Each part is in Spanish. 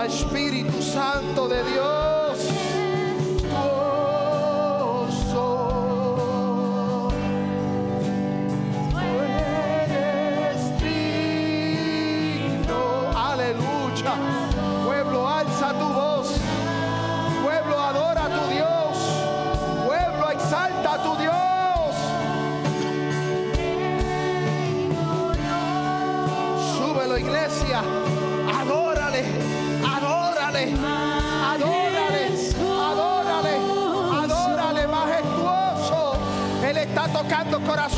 Espíritu Santo de Dios.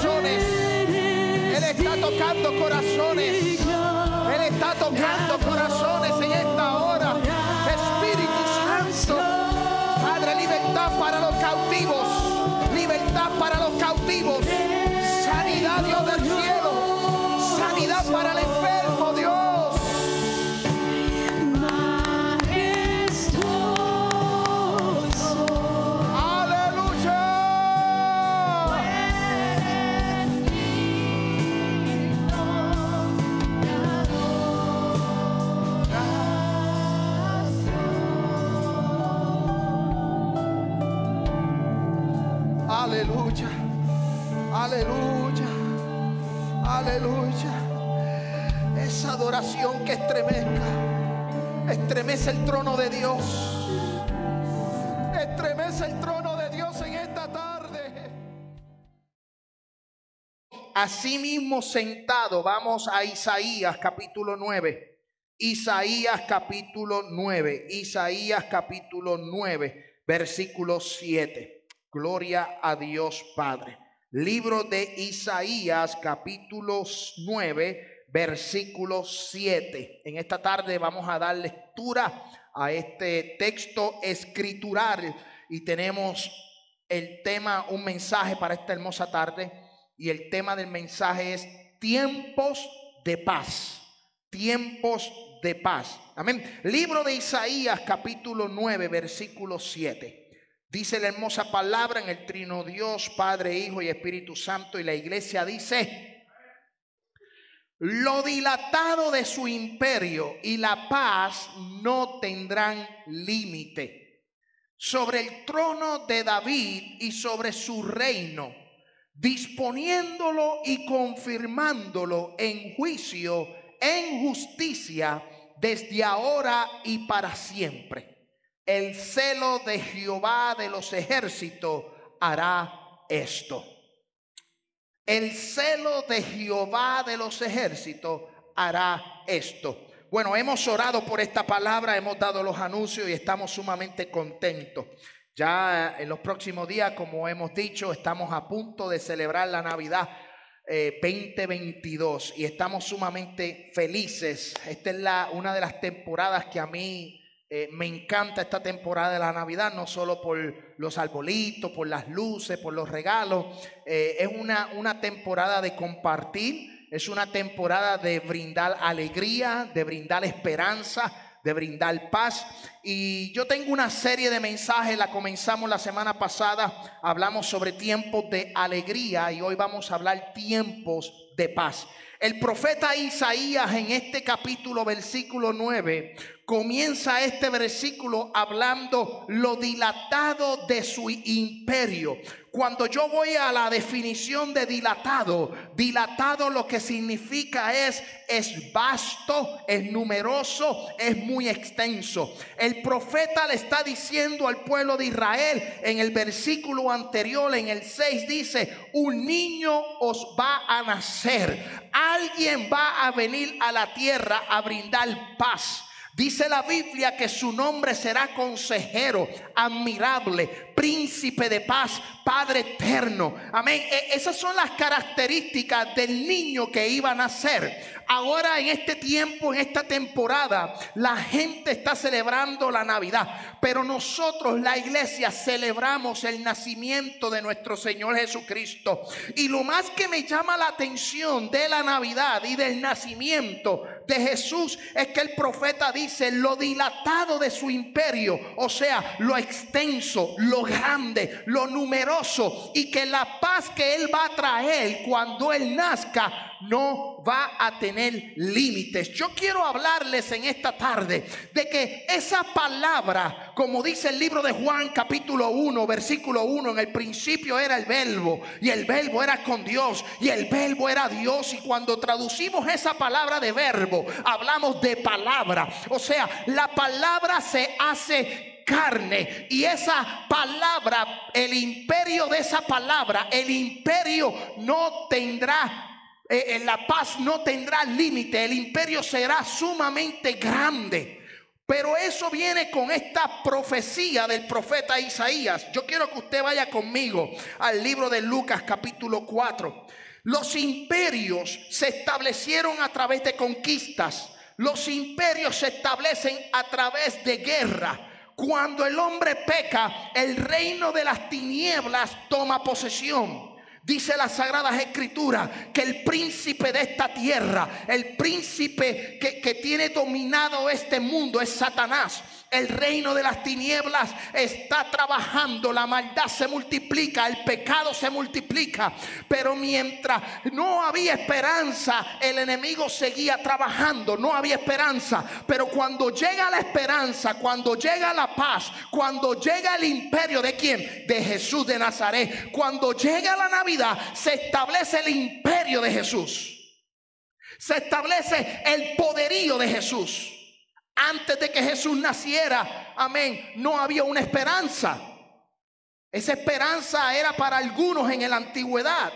Corazones. Él está tocando corazones. Que estremezca. Estremece el trono de Dios. Estremece el trono de Dios en esta tarde. Asimismo sentado, vamos a Isaías capítulo 9. Isaías capítulo 9. Isaías capítulo 9, versículo 7. Gloria a Dios Padre. Libro de Isaías capítulo 9, versículo 7. En esta tarde vamos a dar lectura a este texto escritural y tenemos el tema, un mensaje para esta hermosa tarde y el tema del mensaje es tiempos de paz. Tiempos de paz. Amén. Libro de Isaías capítulo 9, versículo 7. Dice la hermosa palabra en el trino Dios, Padre, Hijo y Espíritu Santo. Y la iglesia dice, lo dilatado de su imperio y la paz no tendrán límite. Sobre el trono de David y sobre su reino, disponiéndolo y confirmándolo en juicio, en justicia, desde ahora y para siempre. El celo de Jehová de los ejércitos hará esto. El celo de Jehová de los ejércitos hará esto. Bueno, hemos orado por esta palabra, hemos dado los anuncios y estamos sumamente contentos. Ya en los próximos días, como hemos dicho, estamos a punto de celebrar la Navidad eh, 2022 y estamos sumamente felices. Esta es la, una de las temporadas que a mí eh, me encanta esta temporada de la Navidad, no solo por los arbolitos, por las luces, por los regalos. Eh, es una, una temporada de compartir, es una temporada de brindar alegría, de brindar esperanza, de brindar paz. Y yo tengo una serie de mensajes, la comenzamos la semana pasada, hablamos sobre tiempos de alegría y hoy vamos a hablar tiempos de paz. El profeta Isaías en este capítulo, versículo 9, comienza este versículo hablando lo dilatado de su imperio. Cuando yo voy a la definición de dilatado, dilatado lo que significa es es vasto, es numeroso, es muy extenso. El profeta le está diciendo al pueblo de Israel en el versículo anterior, en el 6 dice, un niño os va a nacer, alguien va a venir a la tierra a brindar paz. Dice la Biblia que su nombre será consejero, admirable, príncipe de paz, Padre eterno. Amén. E, esas son las características del niño que iba a nacer. Ahora en este tiempo, en esta temporada, la gente está celebrando la Navidad, pero nosotros, la iglesia, celebramos el nacimiento de nuestro Señor Jesucristo. Y lo más que me llama la atención de la Navidad y del nacimiento de Jesús es que el profeta dice lo dilatado de su imperio, o sea, lo extenso, lo grande, lo numeroso, y que la paz que Él va a traer cuando Él nazca no va a tener límites. Yo quiero hablarles en esta tarde de que esa palabra, como dice el libro de Juan capítulo 1, versículo 1, en el principio era el verbo y el verbo era con Dios y el verbo era Dios y cuando traducimos esa palabra de verbo, hablamos de palabra. O sea, la palabra se hace carne. Y esa palabra, el imperio de esa palabra, el imperio no tendrá eh, la paz no tendrá límite, el imperio será sumamente grande. Pero eso viene con esta profecía del profeta Isaías. Yo quiero que usted vaya conmigo al libro de Lucas capítulo 4. Los imperios se establecieron a través de conquistas. Los imperios se establecen a través de guerra. Cuando el hombre peca, el reino de las tinieblas toma posesión. Dice la Sagrada Escritura que el príncipe de esta tierra, el príncipe que, que tiene dominado este mundo es Satanás. El reino de las tinieblas está trabajando, la maldad se multiplica, el pecado se multiplica. Pero mientras no había esperanza, el enemigo seguía trabajando, no había esperanza. Pero cuando llega la esperanza, cuando llega la paz, cuando llega el imperio de quién? De Jesús de Nazaret. Cuando llega la Navidad, se establece el imperio de Jesús. Se establece el poderío de Jesús. Antes de que Jesús naciera, amén, no había una esperanza. Esa esperanza era para algunos en la antigüedad.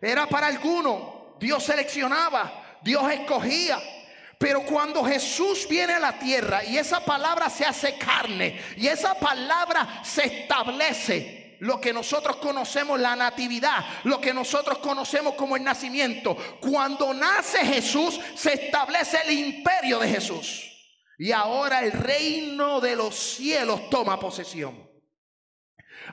Era para algunos. Dios seleccionaba, Dios escogía. Pero cuando Jesús viene a la tierra y esa palabra se hace carne y esa palabra se establece, lo que nosotros conocemos la natividad, lo que nosotros conocemos como el nacimiento. Cuando nace Jesús, se establece el imperio de Jesús. Y ahora el reino de los cielos toma posesión.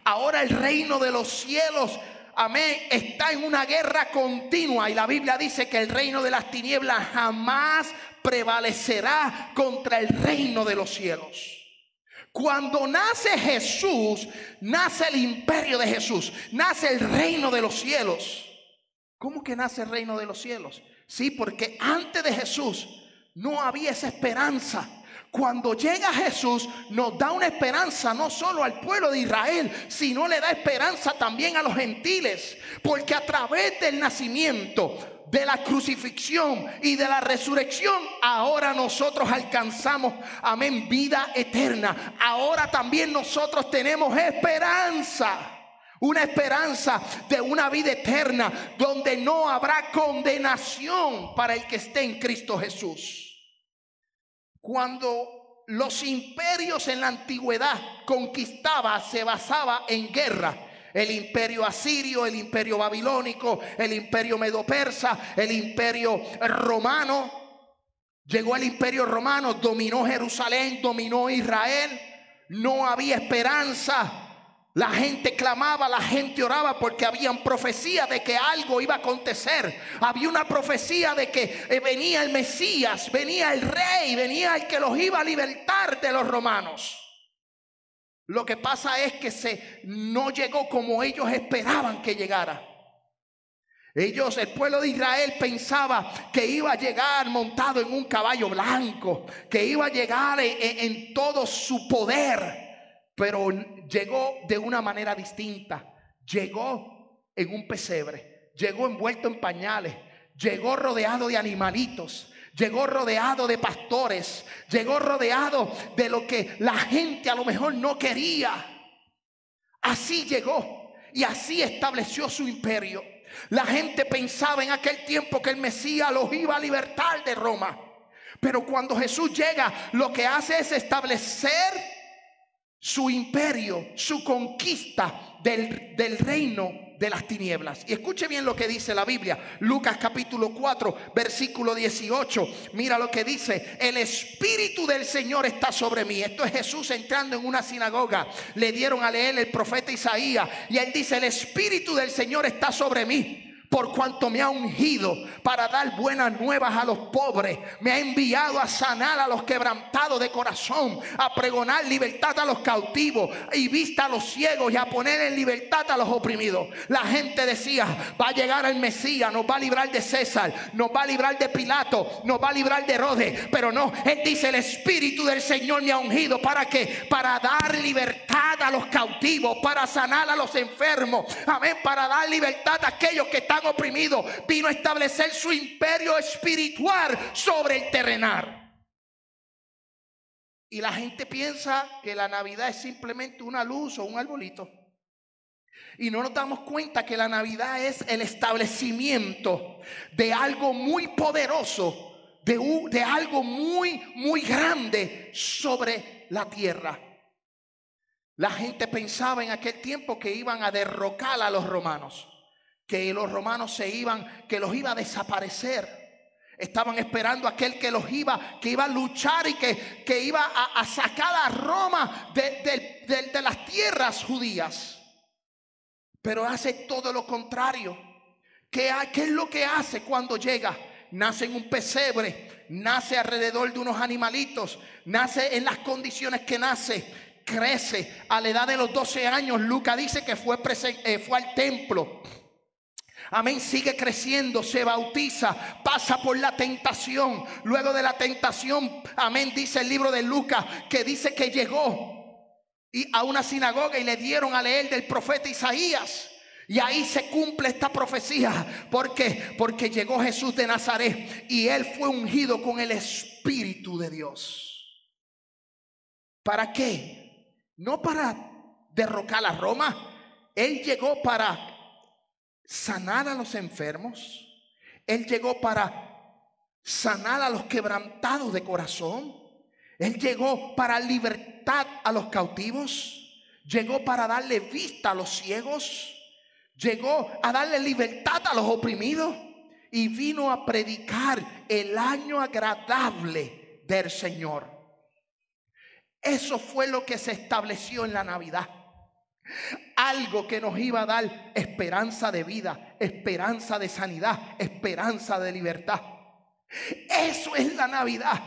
Ahora el reino de los cielos, amén, está en una guerra continua. Y la Biblia dice que el reino de las tinieblas jamás prevalecerá contra el reino de los cielos. Cuando nace Jesús, nace el imperio de Jesús, nace el reino de los cielos. ¿Cómo que nace el reino de los cielos? Sí, porque antes de Jesús no había esa esperanza. Cuando llega Jesús nos da una esperanza no solo al pueblo de Israel, sino le da esperanza también a los gentiles. Porque a través del nacimiento, de la crucifixión y de la resurrección, ahora nosotros alcanzamos, amén, vida eterna. Ahora también nosotros tenemos esperanza. Una esperanza de una vida eterna donde no habrá condenación para el que esté en Cristo Jesús. Cuando los imperios en la antigüedad conquistaba, se basaba en guerra. El imperio asirio, el imperio babilónico, el imperio medo-persa, el imperio romano. Llegó el imperio romano, dominó Jerusalén, dominó Israel. No había esperanza la gente clamaba, la gente oraba porque habían profecía de que algo iba a acontecer. Había una profecía de que eh, venía el Mesías, venía el rey, venía el que los iba a libertar de los romanos. Lo que pasa es que se no llegó como ellos esperaban que llegara. Ellos, el pueblo de Israel pensaba que iba a llegar montado en un caballo blanco, que iba a llegar en todo su poder pero llegó de una manera distinta. Llegó en un pesebre, llegó envuelto en pañales, llegó rodeado de animalitos, llegó rodeado de pastores, llegó rodeado de lo que la gente a lo mejor no quería. Así llegó y así estableció su imperio. La gente pensaba en aquel tiempo que el Mesías los iba a libertar de Roma. Pero cuando Jesús llega, lo que hace es establecer su imperio, su conquista del, del reino de las tinieblas. Y escuche bien lo que dice la Biblia. Lucas capítulo 4, versículo 18. Mira lo que dice. El Espíritu del Señor está sobre mí. Esto es Jesús entrando en una sinagoga. Le dieron a leer el profeta Isaías. Y él dice, el Espíritu del Señor está sobre mí por cuanto me ha ungido para dar buenas nuevas a los pobres. Me ha enviado a sanar a los quebrantados de corazón, a pregonar libertad a los cautivos y vista a los ciegos y a poner en libertad a los oprimidos. La gente decía, va a llegar el Mesías, nos va a librar de César, nos va a librar de Pilato, nos va a librar de Herodes. Pero no, él dice, el Espíritu del Señor me ha ungido. ¿Para qué? Para dar libertad a los cautivos, para sanar a los enfermos. Amén, para dar libertad a aquellos que están oprimido, vino a establecer su imperio espiritual sobre el terrenal. Y la gente piensa que la Navidad es simplemente una luz o un arbolito. Y no nos damos cuenta que la Navidad es el establecimiento de algo muy poderoso, de, de algo muy, muy grande sobre la tierra. La gente pensaba en aquel tiempo que iban a derrocar a los romanos que los romanos se iban, que los iba a desaparecer. Estaban esperando a aquel que los iba, que iba a luchar y que, que iba a, sacar a Roma de, de las tierras judías. Pero hace todo lo contrario. ¿Qué, ¿Qué, es lo que hace cuando llega? Nace en un pesebre, nace alrededor de unos animalitos, nace en las condiciones que nace, crece. A la edad de los 12 años, Lucas dice que fue, eh, fue al templo Amén, sigue creciendo, se bautiza, pasa por la tentación. Luego de la tentación, amén, dice el libro de Lucas que dice que llegó y a una sinagoga y le dieron a leer del profeta Isaías. Y ahí se cumple esta profecía. ¿Por qué? Porque llegó Jesús de Nazaret y él fue ungido con el Espíritu de Dios. ¿Para qué? No para derrocar a Roma. Él llegó para sanar a los enfermos. Él llegó para sanar a los quebrantados de corazón. Él llegó para libertad a los cautivos. Llegó para darle vista a los ciegos. Llegó a darle libertad a los oprimidos. Y vino a predicar el año agradable del Señor. Eso fue lo que se estableció en la Navidad. Algo que nos iba a dar esperanza de vida, esperanza de sanidad, esperanza de libertad. Eso es la Navidad.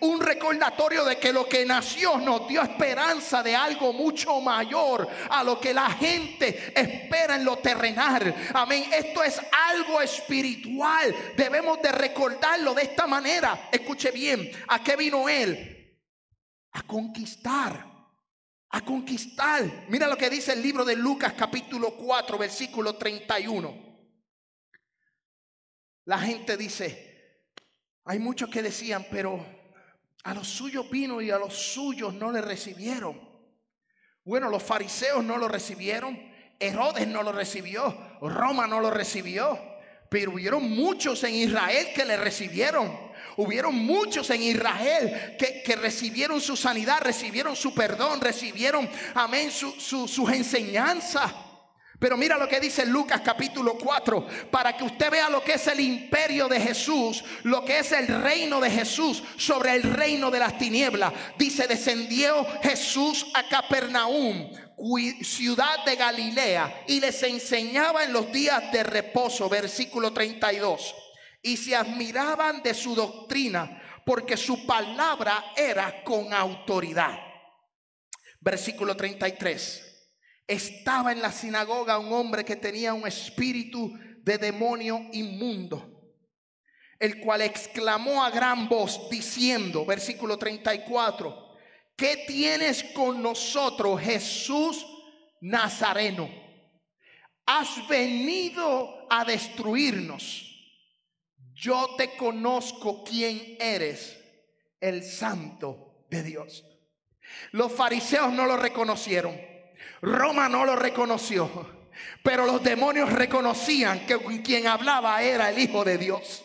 Un recordatorio de que lo que nació nos dio esperanza de algo mucho mayor a lo que la gente espera en lo terrenal. Amén. Esto es algo espiritual. Debemos de recordarlo de esta manera. Escuche bien, ¿a qué vino Él? A conquistar a conquistar. Mira lo que dice el libro de Lucas capítulo 4 versículo 31. La gente dice, hay muchos que decían, pero a los suyos vino y a los suyos no le recibieron. Bueno, los fariseos no lo recibieron, Herodes no lo recibió, Roma no lo recibió, pero hubieron muchos en Israel que le recibieron. Hubieron muchos en Israel que, recibieron su sanidad, recibieron su perdón, recibieron, amén, sus enseñanzas. Pero mira lo que dice Lucas capítulo 4, para que usted vea lo que es el imperio de Jesús, lo que es el reino de Jesús sobre el reino de las tinieblas. Dice, descendió Jesús a Capernaum, ciudad de Galilea, y les enseñaba en los días de reposo, versículo 32 y se admiraban de su doctrina porque su palabra era con autoridad. Versículo 33. Estaba en la sinagoga un hombre que tenía un espíritu de demonio inmundo, el cual exclamó a gran voz diciendo, versículo 34, ¿qué tienes con nosotros, Jesús Nazareno? Has venido a destruirnos. Yo te conozco quién eres, el santo de Dios. Los fariseos no lo reconocieron. Roma no lo reconoció. Pero los demonios reconocían que quien hablaba era el Hijo de Dios.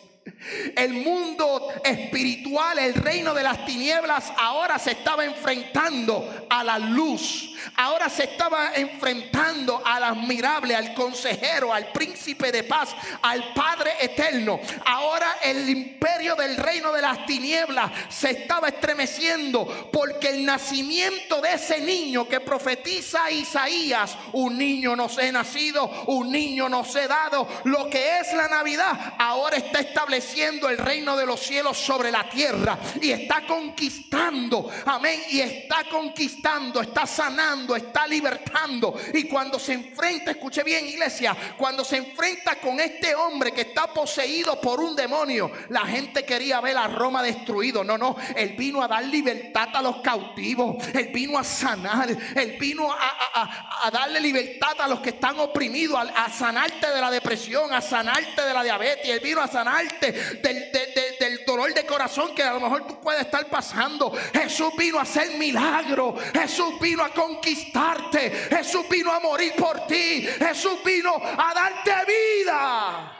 El mundo espiritual, el reino de las tinieblas, ahora se estaba enfrentando a la luz. Ahora se estaba enfrentando al admirable, al consejero, al príncipe de paz, al Padre eterno. Ahora el imperio del reino de las tinieblas se estaba estremeciendo porque el nacimiento de ese niño que profetiza Isaías, un niño nos he nacido, un niño nos he dado, lo que es la Navidad, ahora está estableciendo el reino de los cielos sobre la tierra y está conquistando, amén, y está conquistando, está sanando, está libertando. Y cuando se enfrenta, escuche bien iglesia, cuando se enfrenta con este hombre que está poseído por un demonio, la gente quería ver a Roma destruido. No, no, él vino a dar libertad a los cautivos, él vino a sanar, él vino a, darle libertad a los que están oprimidos, a, sanarte de la depresión, a sanarte de la diabetes, él vino a sanarte del, dolor de corazón que a lo mejor tú puedes estar pasando. Jesús vino a hacer milagro. Jesús vino a conquistarte. Jesús vino a morir por ti. Jesús vino a darte vida.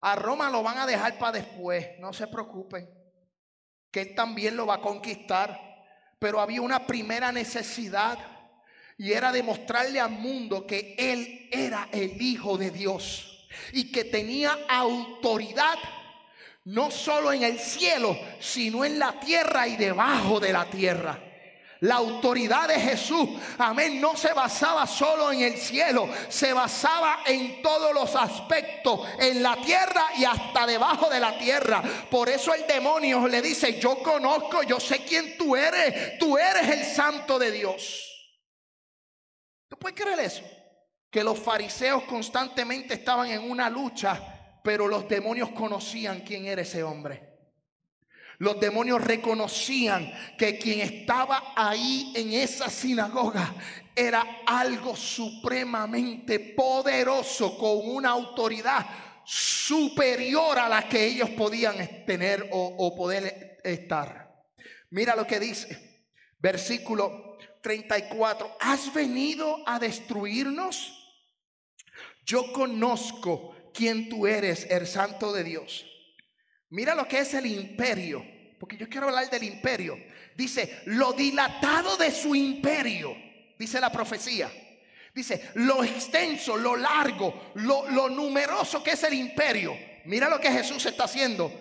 A Roma lo van a dejar para después. No se preocupen. Que Él también lo va a conquistar. Pero había una primera necesidad y era demostrarle al mundo que Él era el Hijo de Dios y que tenía autoridad no solo en el cielo, sino en la tierra y debajo de la tierra. La autoridad de Jesús, amén, no se basaba solo en el cielo, se basaba en todos los aspectos, en la tierra y hasta debajo de la tierra. Por eso el demonio le dice, yo conozco, yo sé quién tú eres, tú eres el santo de Dios. ¿Tú puedes creer eso? Que los fariseos constantemente estaban en una lucha, pero los demonios conocían quién era ese hombre. Los demonios reconocían que quien estaba ahí en esa sinagoga era algo supremamente poderoso, con una autoridad superior a la que ellos podían tener o, o poder estar. Mira lo que dice, versículo 34, ¿has venido a destruirnos? Yo conozco quién tú eres, el santo de Dios. Mira lo que es el imperio, porque yo quiero hablar del imperio. Dice, lo dilatado de su imperio, dice la profecía. Dice, lo extenso, lo largo, lo, lo numeroso que es el imperio. Mira lo que Jesús está haciendo.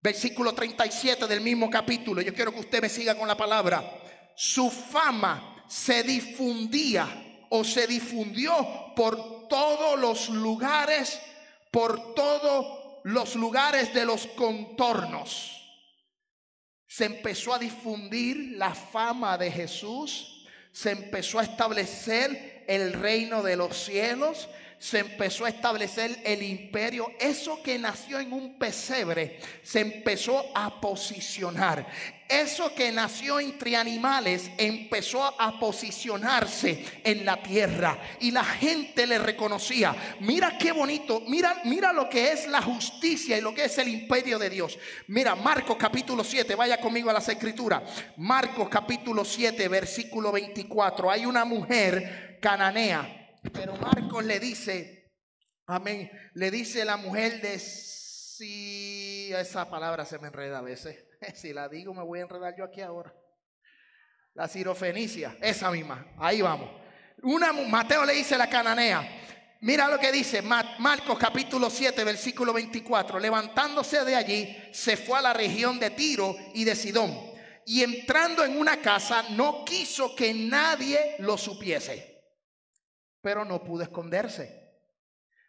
Versículo 37 del mismo capítulo. Yo quiero que usted me siga con la palabra su fama se difundía o se difundió por todos los lugares, por todos los lugares de los contornos. Se empezó a difundir la fama de Jesús, se empezó a establecer el reino de los cielos, se empezó a establecer el imperio. Eso que nació en un pesebre se empezó a posicionar. Eso que nació entre animales empezó a posicionarse en la tierra y la gente le reconocía. Mira qué bonito, mira, mira lo que es la justicia y lo que es el imperio de Dios. Mira, Marcos capítulo 7, vaya conmigo a las escrituras. Marcos capítulo 7, versículo 24. Hay una mujer cananea pero Marcos le dice, amén, le dice la mujer de si esa palabra se me enreda a veces. Si la digo me voy a enredar yo aquí ahora. La sirofenicia, esa misma, ahí vamos. Una, Mateo le dice la cananea, Mira lo que dice Marcos capítulo 7, versículo 24. Levantándose de allí, se fue a la región de Tiro y de Sidón. Y entrando en una casa, no quiso que nadie lo supiese pero no pudo esconderse.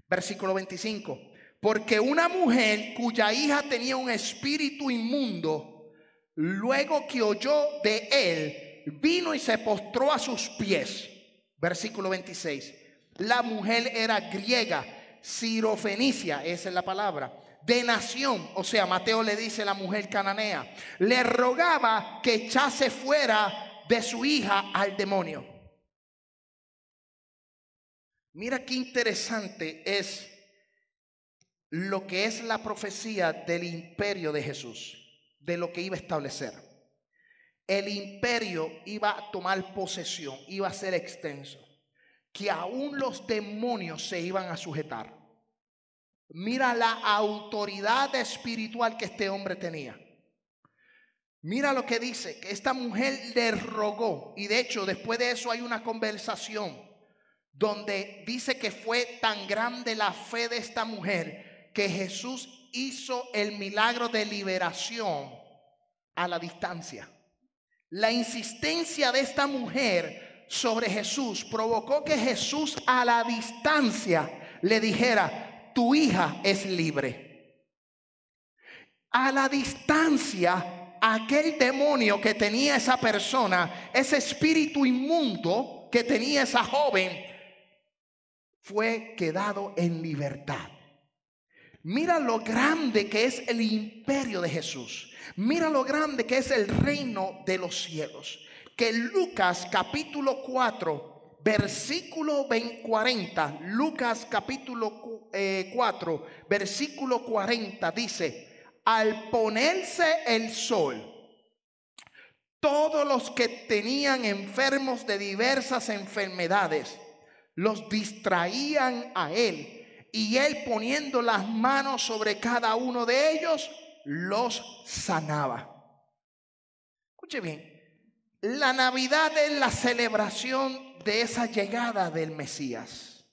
Versículo 25. Porque una mujer cuya hija tenía un espíritu inmundo, luego que oyó de él, vino y se postró a sus pies. Versículo 26. La mujer era griega, sirofenicia, esa es la palabra, de nación, o sea, Mateo le dice la mujer cananea, le rogaba que echase fuera de su hija al demonio. Mira qué interesante es lo que es la profecía del imperio de Jesús, de lo que iba a establecer. El imperio iba a tomar posesión, iba a ser extenso. que aún los demonios se iban a sujetar. Mira la autoridad espiritual que este hombre tenía. Mira lo que dice, que esta mujer le rogó. Y de hecho, después de eso hay una conversación donde dice que fue tan grande la fe de esta mujer que Jesús hizo el milagro de liberación a la distancia. La insistencia de esta mujer sobre Jesús provocó que Jesús a la distancia le dijera, tu hija es libre. A la distancia, aquel demonio que tenía esa persona, ese espíritu inmundo que tenía esa joven, fue quedado en libertad. Mira lo grande que es el imperio de Jesús. Mira lo grande que es el reino de los cielos. Que Lucas capítulo 4, versículo 40, Lucas capítulo 4, eh, versículo 40 dice, al ponerse el sol, todos los que tenían enfermos de diversas enfermedades, los distraían a él y él poniendo las manos sobre cada uno de ellos, los sanaba. Escuche bien, la Navidad es la celebración de esa llegada del Mesías.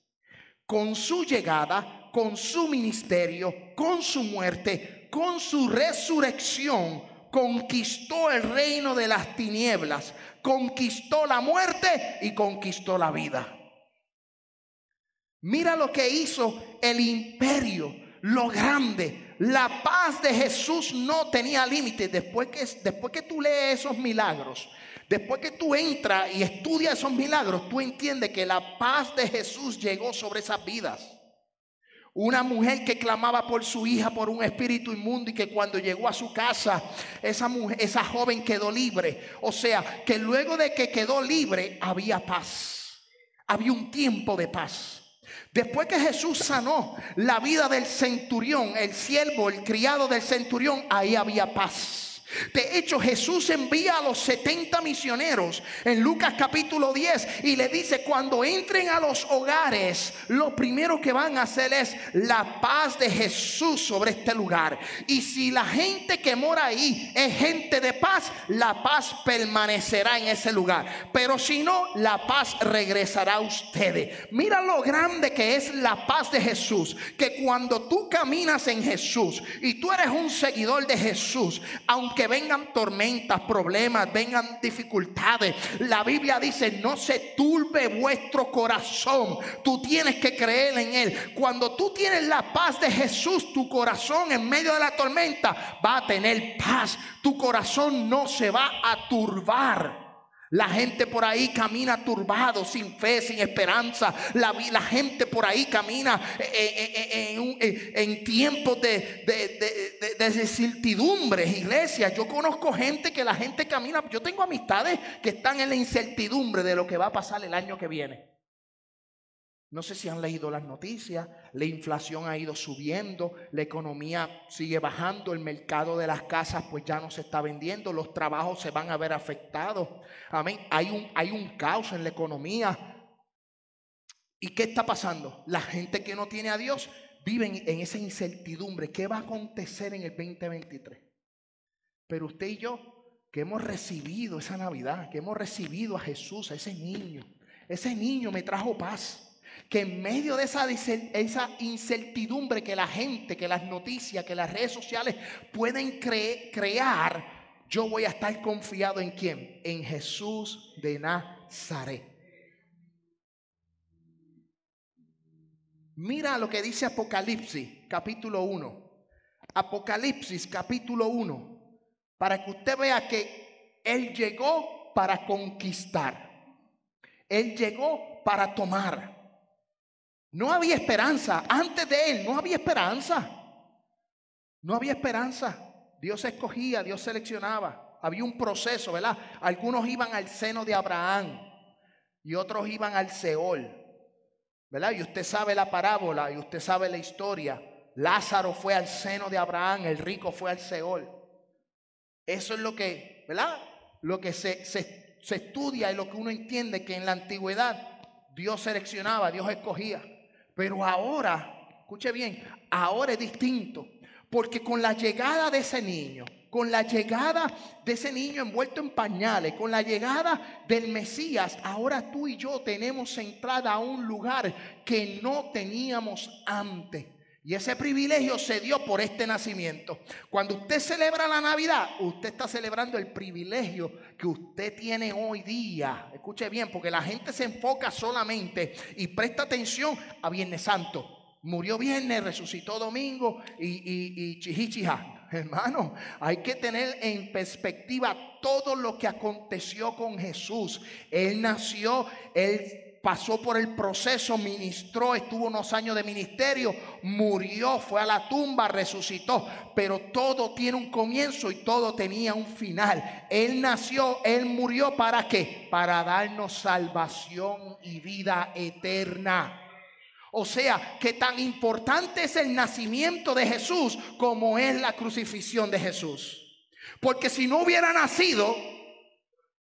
Con su llegada, con su ministerio, con su muerte, con su resurrección, conquistó el reino de las tinieblas, conquistó la muerte y conquistó la vida. Mira lo que hizo el imperio, lo grande. La paz de Jesús no tenía límites. Después que, después que tú lees esos milagros, después que tú entras y estudias esos milagros, tú entiendes que la paz de Jesús llegó sobre esas vidas. Una mujer que clamaba por su hija por un espíritu inmundo y que cuando llegó a su casa, esa, mujer, esa joven quedó libre. O sea, que luego de que quedó libre, había paz. Había un tiempo de paz. Después que Jesús sanó la vida del centurión, el siervo, el criado del centurión, ahí había paz. De hecho, Jesús envía a los 70 misioneros en Lucas capítulo 10 y le dice, cuando entren a los hogares, lo primero que van a hacer es la paz de Jesús sobre este lugar. Y si la gente que mora ahí es gente de paz, la paz permanecerá en ese lugar. Pero si no, la paz regresará a ustedes. Mira lo grande que es la paz de Jesús. Que cuando tú caminas en Jesús y tú eres un seguidor de Jesús, aunque vengan tormentas, problemas, vengan dificultades, la Biblia dice, no se turbe vuestro corazón. Tú tienes que creer en Él. Cuando tú tienes la paz de Jesús, tu corazón en medio de la tormenta va a tener paz. Tu corazón no se va a turbar. La gente por ahí camina turbado, sin fe, sin esperanza. La, la gente por ahí camina eh, eh, eh, en, tiempos de, de, de, iglesia. Yo conozco gente que la gente camina. Yo tengo amistades que están en la incertidumbre de lo que va a pasar el año que viene. No sé si han leído las noticias, la inflación ha ido subiendo, la economía sigue bajando, el mercado de las casas pues ya no se está vendiendo, los trabajos se van a ver afectados. Amén. Hay un, hay un caos en la economía. ¿Y qué está pasando? La gente que no tiene a Dios vive en, en esa incertidumbre. ¿Qué va a acontecer en el 2023? Pero usted y yo, que hemos recibido esa Navidad, que hemos recibido a Jesús, a ese niño, ese niño me trajo paz que en medio de esa, incertidumbre que la gente, que las noticias, que las redes sociales pueden crear, yo voy a estar confiado en quién? En Jesús de Nazaret. Mira lo que dice Apocalipsis, capítulo 1. Apocalipsis, capítulo 1. Para que usted vea que Él llegó para conquistar. Él llegó para tomar. No había esperanza. Antes de él no había esperanza. No había esperanza. Dios escogía, Dios seleccionaba. Había un proceso, ¿verdad? Algunos iban al seno de Abraham y otros iban al Seol. ¿Verdad? Y usted sabe la parábola y usted sabe la historia. Lázaro fue al seno de Abraham, el rico fue al Seol. Eso es lo que, ¿verdad? Lo que se, se, se estudia y lo que uno entiende que en la antigüedad Dios seleccionaba, Dios escogía. Pero ahora, escuche bien, ahora es distinto. Porque con la llegada de ese niño, con la llegada de ese niño envuelto en pañales, con la llegada del Mesías, ahora tú y yo tenemos entrada a un lugar que no teníamos antes. Y ese privilegio se dio por este nacimiento. Cuando usted celebra la Navidad, usted está celebrando el privilegio que usted tiene hoy día. Escuche bien, porque la gente se enfoca solamente y presta atención a Viernes Santo. Murió viernes, resucitó domingo y, y, y Hermano, hay que tener en perspectiva todo lo que aconteció con Jesús. Él nació, él pasó por el proceso, ministró, estuvo unos años de ministerio, murió, fue a la tumba, resucitó, pero todo tiene un comienzo y todo tenía un final. Él nació, él murió para qué? Para darnos salvación y vida eterna. O sea, que tan importante es el nacimiento de Jesús como es la crucifixión de Jesús. Porque si no hubiera nacido,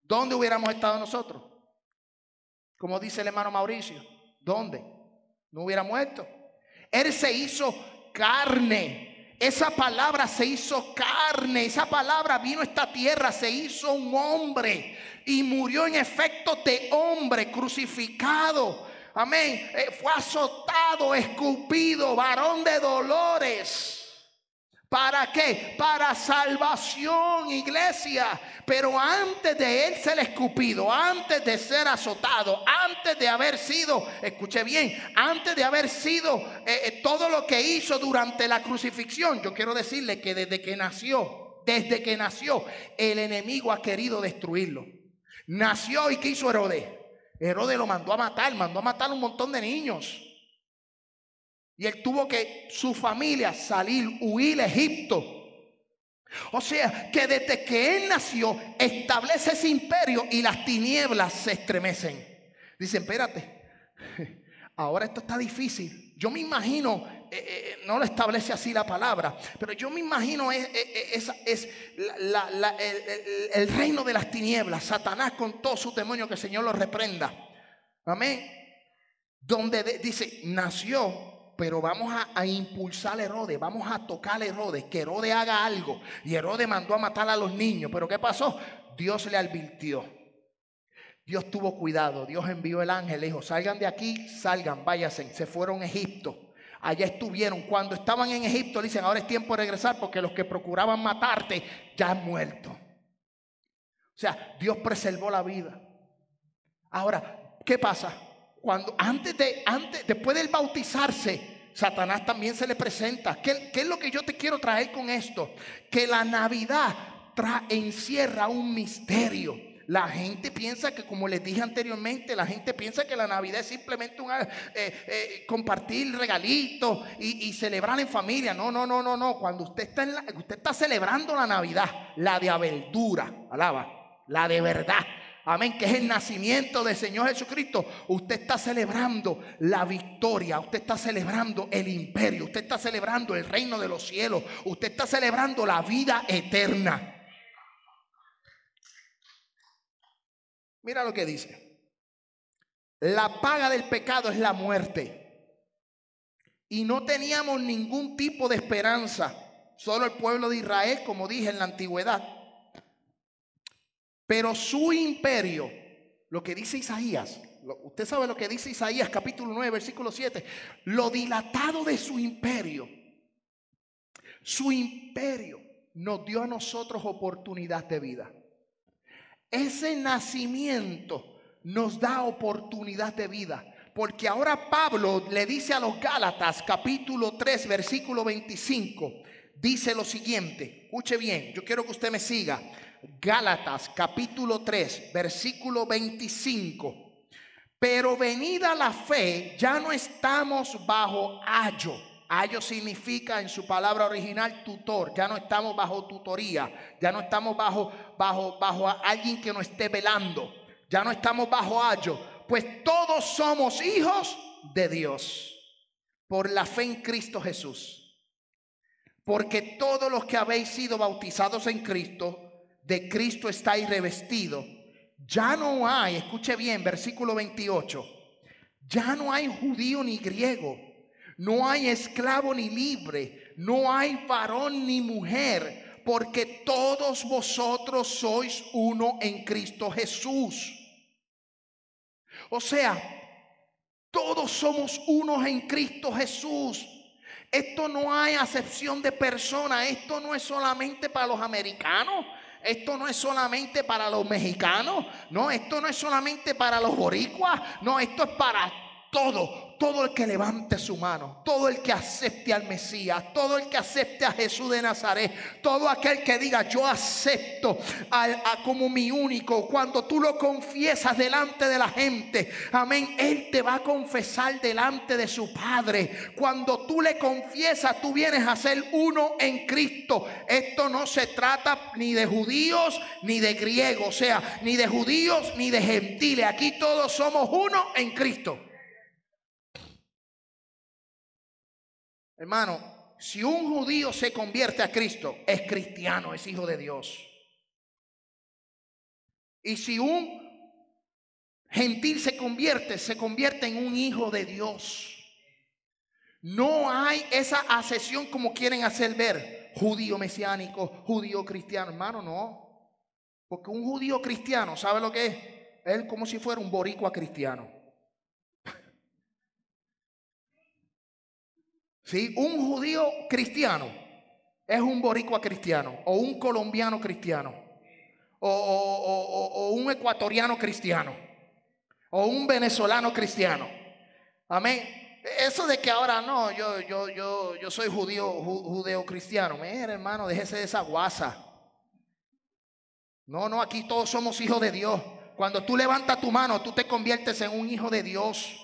¿dónde hubiéramos estado nosotros? Como dice el hermano Mauricio. ¿Dónde? No hubiera muerto. Él se hizo carne. Esa palabra se hizo carne. Esa palabra vino a esta tierra, se hizo un hombre y murió en efecto de hombre crucificado. Amén. Eh, fue azotado, escupido, varón de dolores. ¿Para qué? Para salvación, iglesia. Pero antes de él ser escupido, antes de ser azotado, antes de haber sido, escuche bien, antes de haber sido eh, eh, todo lo que hizo durante la crucifixión, yo quiero decirle que desde que nació, desde que nació, el enemigo ha querido destruirlo. Nació y quiso Herodes. Herodes lo mandó a matar, mandó a matar un montón de niños. Y él tuvo que su familia salir, huir a Egipto. O sea, que desde que él nació, establece ese imperio y las tinieblas se estremecen. Dicen, espérate, ahora esto está difícil. Yo me imagino, eh, eh, no lo establece así la palabra, pero yo me imagino es, es, el, reino de las tinieblas, Satanás con todo su demonio, que el Señor lo reprenda. Amén. Donde dice, nació pero vamos a, impulsar a Herodes, vamos a tocar a Herodes, que Herodes haga algo. Y Herodes mandó a matar a los niños, pero ¿qué pasó? Dios le advirtió. Dios tuvo cuidado, Dios envió el ángel, le dijo, salgan de aquí, salgan, váyanse. Se fueron a Egipto. Allá estuvieron. Cuando estaban en Egipto, dicen, ahora es tiempo de regresar porque los que procuraban matarte ya han muerto. O sea, Dios preservó la vida. Ahora, ¿qué pasa? Cuando antes de, antes, después del bautizarse, Satanás también se le presenta. ¿Qué, es lo que yo te quiero traer con esto? Que la Navidad encierra un misterio. La gente piensa que, como les dije anteriormente, la gente piensa que la Navidad es simplemente un, eh, eh, compartir regalitos y, celebrar en familia. No, no, no, no, no. Cuando usted está, en usted está celebrando la Navidad, la de aventura, alaba, la de verdad amén, que es el nacimiento del Señor Jesucristo, usted está celebrando la victoria, usted está celebrando el imperio, usted está celebrando el reino de los cielos, usted está celebrando la vida eterna. Mira lo que dice. La paga del pecado es la muerte. Y no teníamos ningún tipo de esperanza. Solo el pueblo de Israel, como dije en la antigüedad, pero su imperio, lo que dice Isaías, usted sabe lo que dice Isaías capítulo 9, versículo 7, lo dilatado de su imperio, su imperio nos dio a nosotros oportunidad de vida. Ese nacimiento nos da oportunidad de vida. Porque ahora Pablo le dice a los Gálatas capítulo 3 versículo 25, dice lo siguiente, escuche bien, yo quiero que usted me siga. Gálatas capítulo 3, versículo 25. Pero venida la fe, ya no estamos bajo ayo. Ayo significa en su palabra original tutor. Ya no estamos bajo tutoría. Ya no estamos bajo, bajo, bajo alguien que nos esté velando. Ya no estamos bajo ayo. Pues todos somos hijos de Dios por la fe en Cristo Jesús. Porque todos los que habéis sido bautizados en Cristo, de Cristo estáis revestido, ya no hay, escuche bien, versículo 28, Ya no hay judío ni griego, no hay esclavo ni libre, no hay varón ni mujer, porque todos vosotros sois uno en Cristo Jesús. O sea, todos somos unos en Cristo Jesús. Esto no hay acepción de persona. Esto no es solamente para los americanos. Esto no es solamente para los mexicanos. No, esto no es solamente para los boricuas. No, esto es para todo todo el que levante su mano, todo el que acepte al Mesías, todo el que acepte a Jesús de Nazaret, todo aquel que diga yo acepto a, como mi único, cuando tú lo confiesas delante de la gente, amén, Él te va a confesar delante de su Padre. Cuando tú le confiesas, tú vienes a ser uno en Cristo. Esto no se trata ni de judíos ni de griegos, o sea, ni de judíos ni de gentiles. Aquí todos somos uno en Cristo. Hermano, si un judío se convierte a Cristo, es cristiano, es hijo de Dios. Y si un gentil se convierte, se convierte en un hijo de Dios. No hay esa asesión como quieren hacer ver, judío mesiánico, judío cristiano. Hermano, no. Porque un judío cristiano, ¿sabe lo que es? Es como si fuera un boricua cristiano. ¿Sí? Un judío cristiano es un boricua cristiano o un colombiano cristiano o, un ecuatoriano cristiano o un venezolano cristiano. Amén. Eso de que ahora no, yo, yo, yo, yo soy judío, judeo cristiano. Mira, hermano, déjese de esa guasa. No, no, aquí todos somos hijos de Dios. Cuando tú levantas tu mano, tú te conviertes en un hijo de Dios.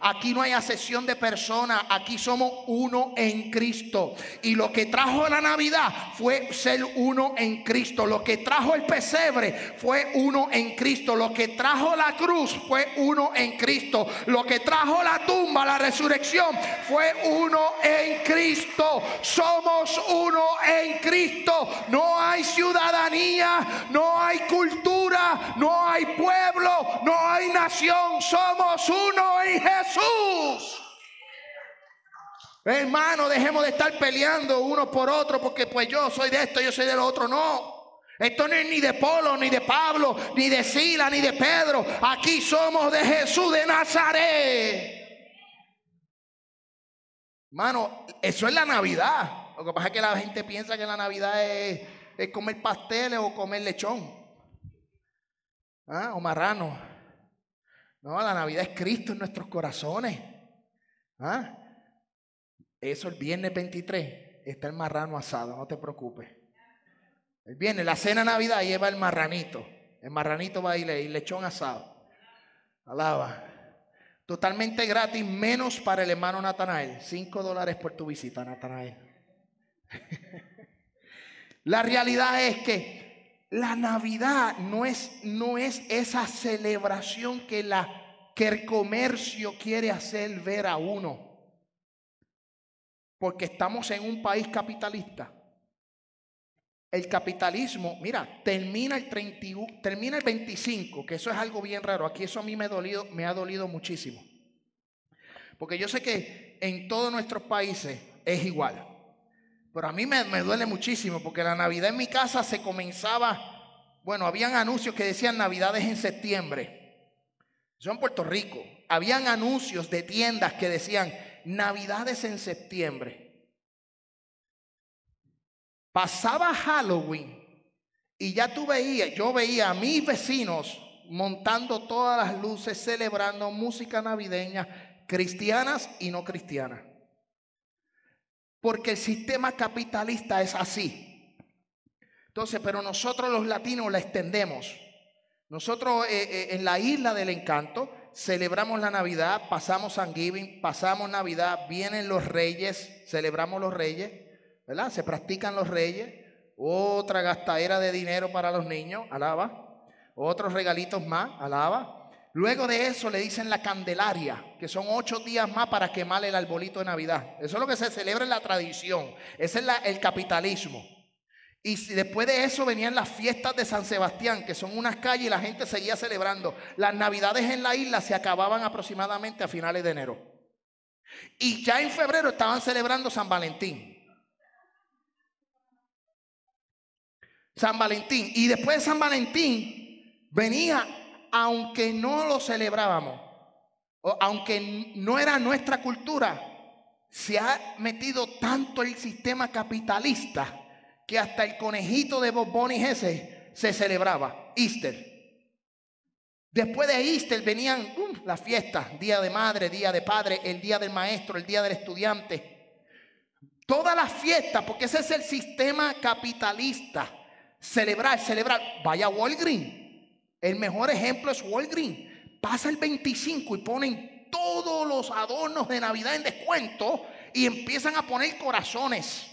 Aquí no hay asesión de personas, aquí somos uno en Cristo. Y lo que trajo la Navidad fue ser uno en Cristo. Lo que trajo el pesebre fue uno en Cristo. Lo que trajo la cruz fue uno en Cristo. Lo que trajo la tumba, la resurrección, fue uno en Cristo. Somos uno en Cristo. No hay ciudadanía, no hay cultura, no hay pueblo, no hay nación. Somos uno en Jesús. Jesús. Hermano, dejemos de estar peleando uno por otro porque pues yo soy de esto, yo soy de lo otro. No. Esto no es ni de Polo, ni de Pablo, ni de Sila, ni de Pedro. Aquí somos de Jesús de Nazaret. Hermano, eso es la Navidad. Lo que pasa es que la gente piensa que la Navidad es, comer pasteles o comer lechón. ¿Ah? O marrano. No, la Navidad es Cristo en nuestros corazones. ¿Ah? Eso el viernes 23 está el marrano asado, no te preocupes. El viernes, la cena Navidad lleva el marranito. El marranito va a ir lechón asado. Alaba. Totalmente gratis, menos para el hermano Natanael. Cinco dólares por tu visita, Natanael. la realidad es que la Navidad no es, no es esa celebración que, que el comercio quiere hacer ver a uno. Porque estamos en un país capitalista. El capitalismo, mira, termina el, 31, termina el 25, que eso es algo bien raro. Aquí eso a mí me, dolido, me ha dolido muchísimo. Porque yo sé que en todos nuestros países es igual. Pero a mí me, duele muchísimo porque la Navidad en mi casa se comenzaba, bueno, habían anuncios que decían Navidades en septiembre. Yo en Puerto Rico, habían anuncios de tiendas que decían Navidades en septiembre. Pasaba Halloween y ya tú veías, yo veía a mis vecinos montando todas las luces, celebrando música navideña, cristianas y no cristianas. Porque el sistema capitalista es así. Entonces, pero nosotros los latinos la extendemos. Nosotros eh, eh, en la isla del encanto celebramos la Navidad, pasamos San Giving, pasamos Navidad, vienen los reyes, celebramos los reyes, ¿verdad? Se practican los reyes, otra gastadera de dinero para los niños, alaba, otros regalitos más, alaba. Luego de eso le dicen la Candelaria, que son ocho días más para quemar el arbolito de Navidad. Eso es lo que se celebra en la tradición. Ese es el capitalismo. Y después de eso venían las fiestas de San Sebastián, que son unas calles y la gente seguía celebrando. Las navidades en la isla se acababan aproximadamente a finales de enero. Y ya en febrero estaban celebrando San Valentín. San Valentín. Y después de San Valentín venía, aunque no lo celebrábamos, o aunque no era nuestra cultura, se ha metido tanto el sistema capitalista que hasta el conejito de Bob ese se celebraba, Easter. Después de Easter venían uh, las fiestas, día de madre, día de padre, el día del maestro, el día del estudiante. Todas las fiestas, porque ese es el sistema capitalista. Celebrar, celebrar. Vaya a Walgreens. El mejor ejemplo es Walgreens. Pasa el 25 y ponen todos los adornos de Navidad en descuento y empiezan a poner corazones.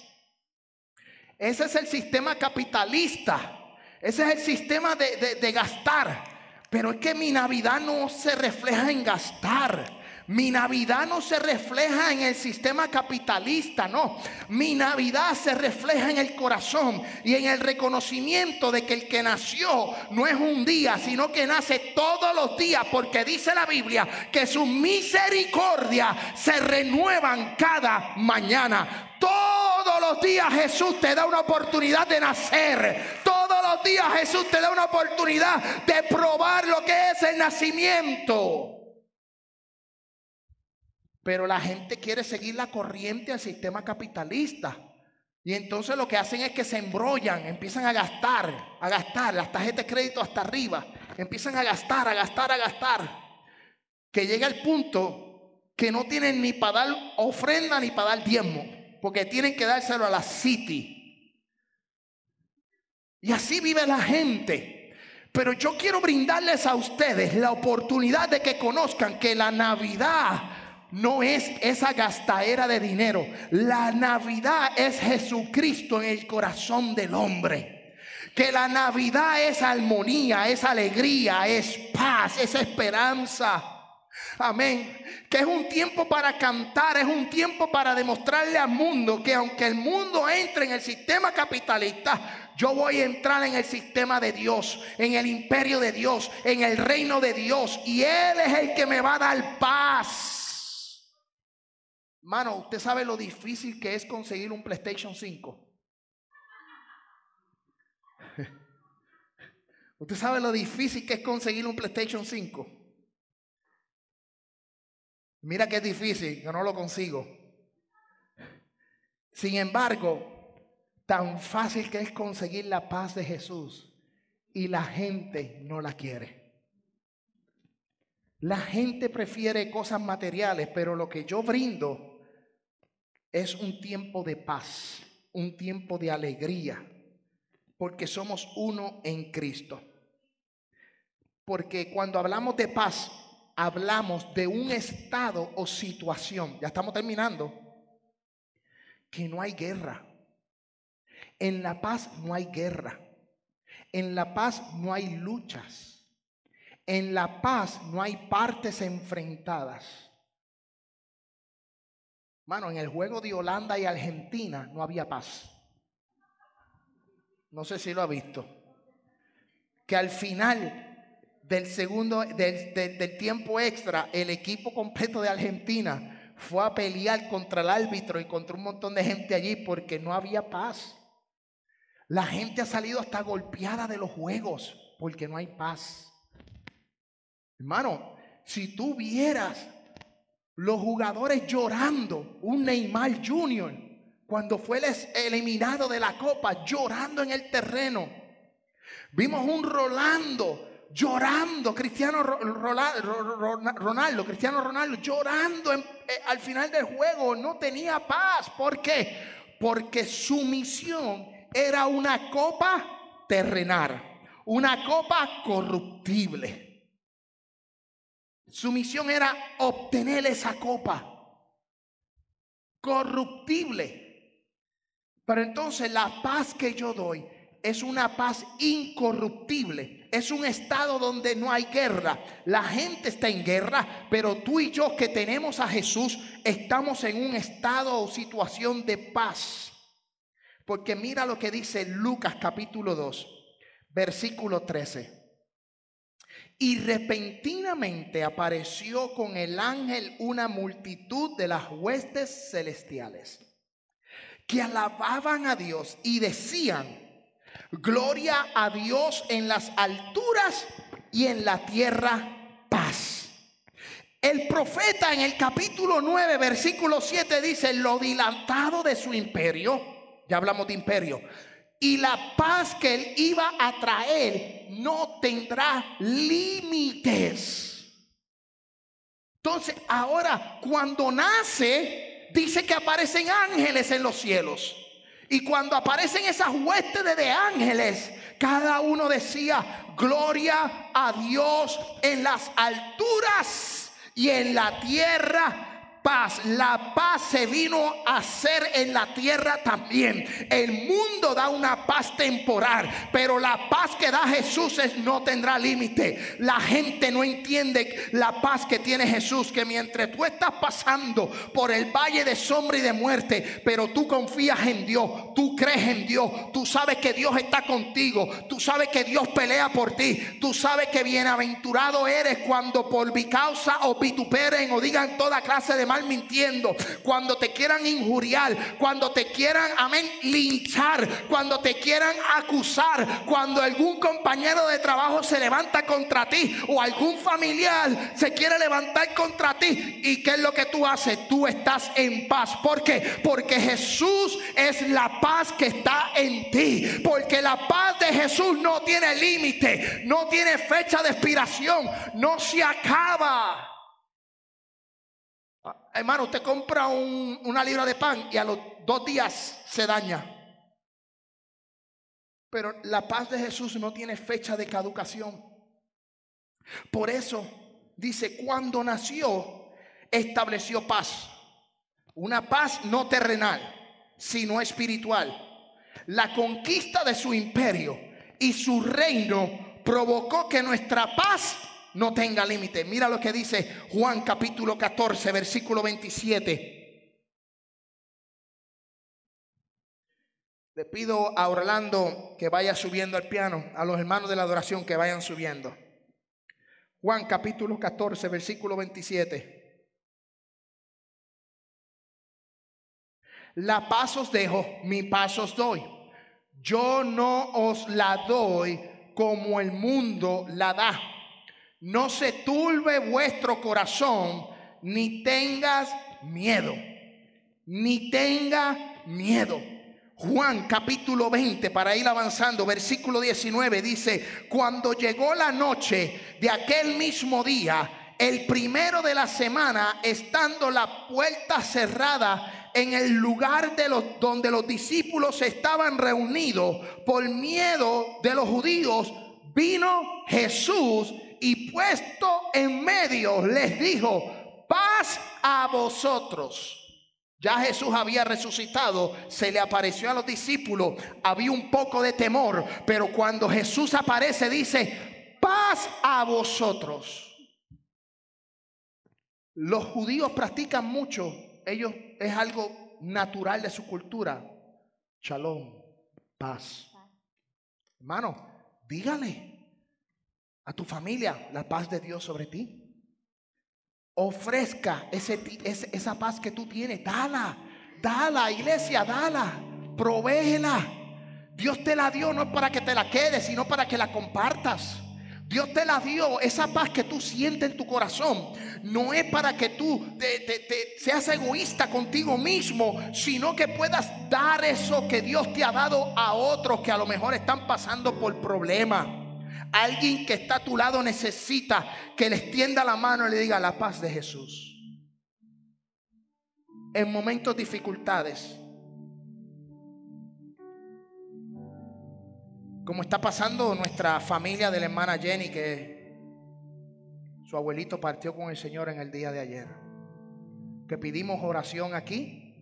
Ese es el sistema capitalista. Ese es el sistema de, de gastar. Pero es que mi Navidad no se refleja en gastar. Mi Navidad no se refleja en el sistema capitalista, no. Mi Navidad se refleja en el corazón y en el reconocimiento de que el que nació no es un día, sino que nace todos los días, porque dice la Biblia que su misericordia se renuevan cada mañana. Todos los días Jesús te da una oportunidad de nacer. Todos los días Jesús te da una oportunidad de probar lo que es el nacimiento. Pero la gente quiere seguir la corriente al sistema capitalista. Y entonces lo que hacen es que se embrollan, empiezan a gastar, a gastar, las tarjetas de crédito hasta arriba, empiezan a gastar, a gastar, a gastar. Que llega el punto que no tienen ni para dar ofrenda ni para dar diezmo, porque tienen que dárselo a la City. Y así vive la gente. Pero yo quiero brindarles a ustedes la oportunidad de que conozcan que la Navidad no es esa gastaera de dinero. La Navidad es Jesucristo en el corazón del hombre. Que la Navidad es armonía, es alegría, es paz, es esperanza. Amén. Que es un tiempo para cantar, es un tiempo para demostrarle al mundo que aunque el mundo entre en el sistema capitalista, yo voy a entrar en el sistema de Dios, en el imperio de Dios, en el reino de Dios. Y Él es el que me va a dar paz. Mano, usted sabe lo difícil que es conseguir un PlayStation 5. Usted sabe lo difícil que es conseguir un PlayStation 5. Mira que es difícil, que no lo consigo. Sin embargo, tan fácil que es conseguir la paz de Jesús y la gente no la quiere. La gente prefiere cosas materiales, pero lo que yo brindo es un tiempo de paz, un tiempo de alegría, porque somos uno en Cristo. Porque cuando hablamos de paz, hablamos de un estado o situación, ya estamos terminando, que no hay guerra. En la paz no hay guerra. En la paz no hay luchas. En la paz no hay partes enfrentadas. Mano, en el juego de Holanda y Argentina no había paz. No sé si lo ha visto. Que al final del segundo, del, del, tiempo extra, el equipo completo de Argentina fue a pelear contra el árbitro y contra un montón de gente allí porque no había paz. La gente ha salido hasta golpeada de los juegos porque no hay paz. Hermano, si tú vieras los jugadores llorando, un Neymar Junior, cuando fue eliminado de la copa, llorando en el terreno. Vimos un Rolando llorando, Cristiano Ronaldo, Cristiano Ronaldo llorando eh, al final del juego, no tenía paz. ¿Por qué? Porque su misión era una copa terrenal, una copa corruptible. Su misión era obtener esa copa corruptible. Pero entonces la paz que yo doy es una paz incorruptible. Es un estado donde no hay guerra. La gente está en guerra, pero tú y yo que tenemos a Jesús estamos en un estado o situación de paz. Porque mira lo que dice Lucas capítulo 2, versículo 13. Y repentinamente apareció con el ángel una multitud de las huestes celestiales que alababan a Dios y decían, gloria a Dios en las alturas y en la tierra paz. El profeta en el capítulo 9, versículo 7 dice, lo dilatado de su imperio, ya hablamos de imperio, y la paz que él iba a traer no tendrá límites. Entonces, ahora, cuando nace, dice que aparecen ángeles en los cielos. Y cuando aparecen esas huestes de ángeles, cada uno decía, gloria a Dios en las alturas y en la tierra paz. La paz se vino a hacer en la tierra también. El mundo da una paz temporal, pero la paz que da Jesús no tendrá límite. La gente no entiende la paz que tiene Jesús, que mientras tú estás pasando por el valle de sombra y de muerte, pero tú confías en Dios, tú crees en Dios, tú sabes que Dios está contigo, tú sabes que Dios pelea por ti, tú sabes que bienaventurado eres cuando por mi causa o vituperen o digan toda clase de mal mintiendo, cuando te quieran injuriar, cuando te quieran, amén, linchar, cuando te quieran acusar, cuando algún compañero de trabajo se levanta contra ti o algún familiar se quiere levantar contra ti. ¿Y qué es lo que tú haces? Tú estás en paz. ¿Por qué? Porque Jesús es la paz que está en ti. Porque la paz de Jesús no tiene límite, no tiene fecha de expiración, no se acaba. Hermano, usted compra una libra de pan y a los dos días se daña. Pero la paz de Jesús no tiene fecha de caducación. Por eso dice, cuando nació, estableció paz. Una paz no terrenal, sino espiritual. La conquista de su imperio y su reino provocó que nuestra paz no tenga límite. Mira lo que dice Juan capítulo 14, versículo 27. Le pido a Orlando que vaya subiendo al piano, a los hermanos de la adoración que vayan subiendo. Juan capítulo 14, versículo 27. La paz os dejo, mi paz os doy. Yo no os la doy como el mundo la da no se turbe vuestro corazón, ni tengas miedo, ni tenga miedo. Juan capítulo 20, para ir avanzando, versículo 19 dice, cuando llegó la noche de aquel mismo día, el primero de la semana, estando la puerta cerrada en el lugar de los donde los discípulos estaban reunidos por miedo de los judíos, vino Jesús y puesto en medio les dijo, paz a vosotros. Ya Jesús había resucitado, se le apareció a los discípulos, había un poco de temor, pero cuando Jesús aparece dice, paz a vosotros. Los judíos practican mucho, ellos es algo natural de su cultura. Shalom, paz. Hermano, dígale, a tu familia la paz de Dios sobre ti. Ofrezca ese, esa paz que tú tienes. Dala, dala, iglesia, dala. Provéela. Dios te la dio no para que te la quedes, sino para que la compartas. Dios te la dio, esa paz que tú sientes en tu corazón, no es para que tú te, seas egoísta contigo mismo, sino que puedas dar eso que Dios te ha dado a otros que a lo mejor están pasando por problemas. Alguien que está a tu lado necesita que le extienda la mano y le diga la paz de Jesús. En momentos de dificultades. Como está pasando nuestra familia de la hermana Jenny, que su abuelito partió con el Señor en el día de ayer. Que pedimos oración aquí.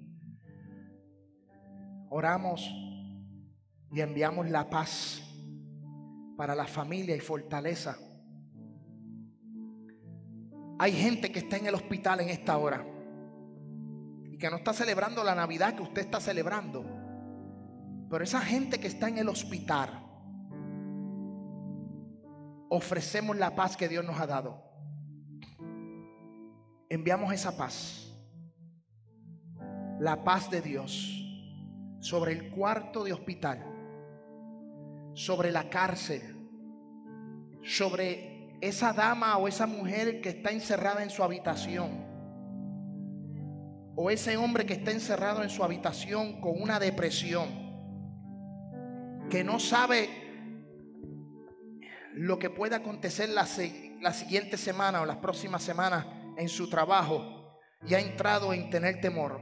Oramos y enviamos la paz para la familia y fortaleza. Hay gente que está en el hospital en esta hora y que no está celebrando la Navidad que usted está celebrando. Pero esa gente que está en el hospital, ofrecemos la paz que Dios nos ha dado. Enviamos esa paz. La paz de Dios sobre el cuarto de hospital, sobre la cárcel, sobre esa dama o esa mujer que está encerrada en su habitación, o ese hombre que está encerrado en su habitación con una depresión, que no sabe lo que puede acontecer la, la siguiente semana o las próximas semanas en su trabajo y ha entrado en tener temor.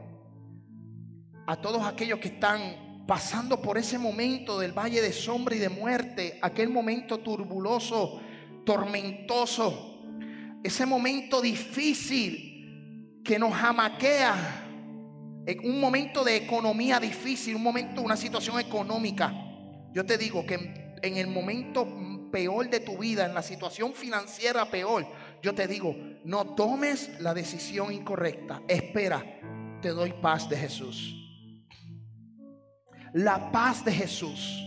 A todos aquellos que están pasando por ese momento del valle de sombra y de muerte, aquel momento turbuloso, tormentoso, ese momento difícil que nos jamaquea, en un momento de economía difícil, un momento, una situación económica. Yo te digo que en el momento peor de tu vida, en la situación financiera peor, yo te digo, no tomes la decisión incorrecta. Espera, te doy paz de Jesús la paz de Jesús.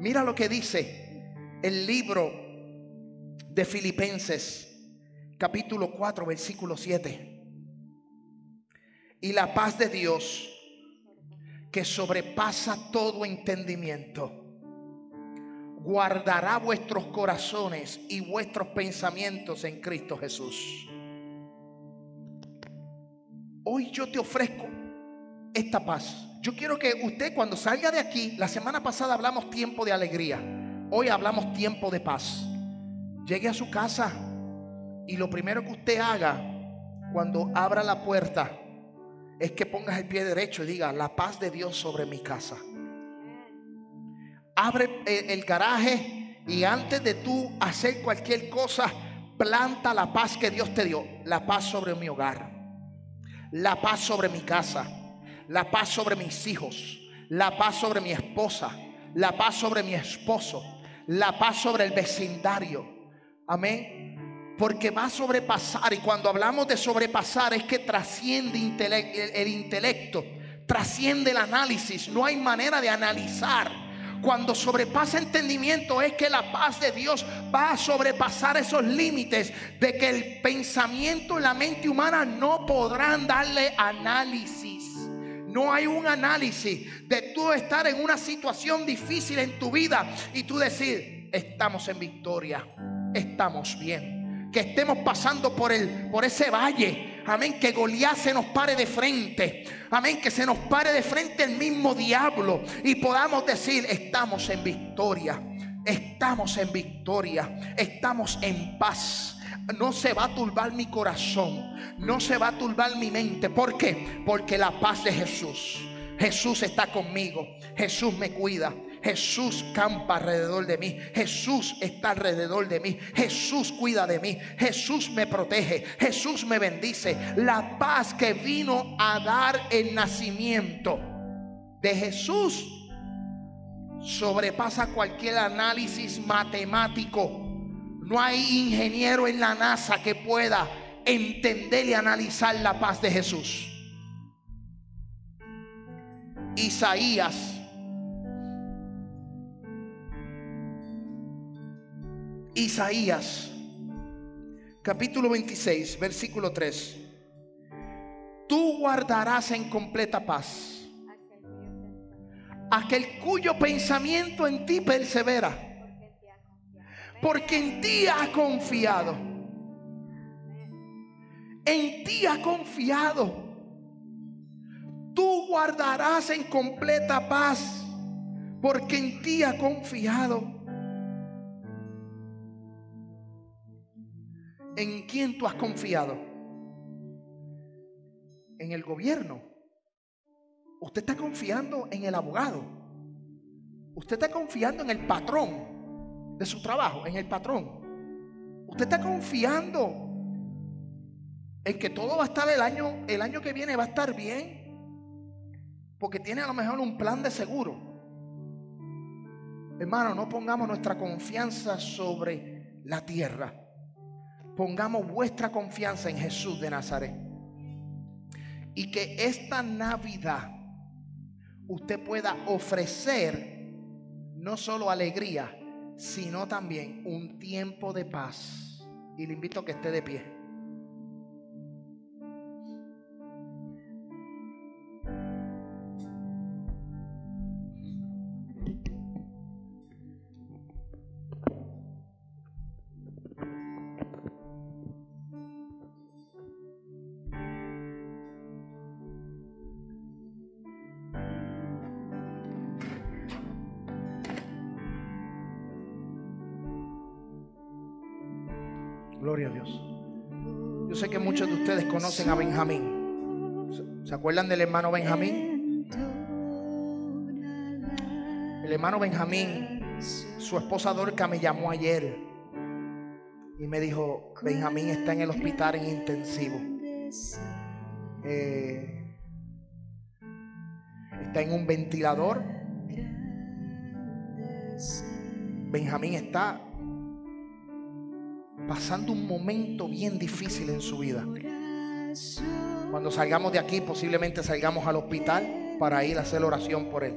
Mira lo que dice el libro de Filipenses, capítulo 4, versículo 7. Y la paz de Dios, que sobrepasa todo entendimiento, guardará vuestros corazones y vuestros pensamientos en Cristo Jesús. Hoy yo te ofrezco esta paz. Yo quiero que usted cuando salga de aquí, la semana pasada hablamos tiempo de alegría, hoy hablamos tiempo de paz. Llegue a su casa y lo primero que usted haga cuando abra la puerta es que pongas el pie derecho y diga, la paz de Dios sobre mi casa. Abre el garaje y antes de tú hacer cualquier cosa, planta la paz que Dios te dio. La paz sobre mi hogar. La paz sobre mi casa la paz sobre mis hijos, la paz sobre mi esposa, la paz sobre mi esposo, la paz sobre el vecindario. Amén. Porque va a sobrepasar, y cuando hablamos de sobrepasar es que trasciende el intelecto, trasciende el análisis. No hay manera de analizar. Cuando sobrepasa entendimiento es que la paz de Dios va a sobrepasar esos límites de que el pensamiento y la mente humana no podrán darle análisis. No hay un análisis de tú estar en una situación difícil en tu vida y tú decir, estamos en victoria, estamos bien. Que estemos pasando por, el, por ese valle. Amén. Que Goliat se nos pare de frente. Amén. Que se nos pare de frente el mismo diablo. Y podamos decir, estamos en victoria. Estamos en victoria. Estamos en paz no se va a turbar mi corazón, no se va a turbar mi mente. ¿Por qué? Porque la paz de Jesús, Jesús está conmigo, Jesús me cuida. Jesús campa alrededor de mí. Jesús está alrededor de mí. Jesús cuida de mí. Jesús me protege. Jesús me bendice. La paz que vino a dar el nacimiento de Jesús sobrepasa cualquier análisis matemático no hay ingeniero en la NASA que pueda entender y analizar la paz de Jesús. Isaías Isaías capítulo 26, versículo 3. Tú guardarás en completa paz aquel cuyo pensamiento en ti persevera porque en ti ha confiado. En ti ha confiado. Tú guardarás en completa paz, porque en ti ha confiado. ¿En quién tú has confiado? En el gobierno. Usted está confiando en el abogado. Usted está confiando en el patrón de su trabajo, en el patrón. Usted está confiando en que todo va a estar el año, el año que viene va a estar bien. Porque tiene a lo mejor un plan de seguro. Hermano, no pongamos nuestra confianza sobre la tierra. Pongamos vuestra confianza en Jesús de Nazaret. Y que esta Navidad usted pueda ofrecer no solo alegría, sino también un tiempo de paz. Y le invito a que esté de pie. Gloria a Dios. Yo sé que muchos de ustedes conocen a Benjamín. ¿Se acuerdan del hermano Benjamín? El hermano Benjamín, su esposa Dorca me llamó ayer y me dijo, Benjamín está en el hospital en intensivo. Eh, está en un ventilador. Benjamín está pasando un momento bien difícil en su vida. Cuando salgamos de aquí, posiblemente salgamos al hospital para ir a hacer oración por él.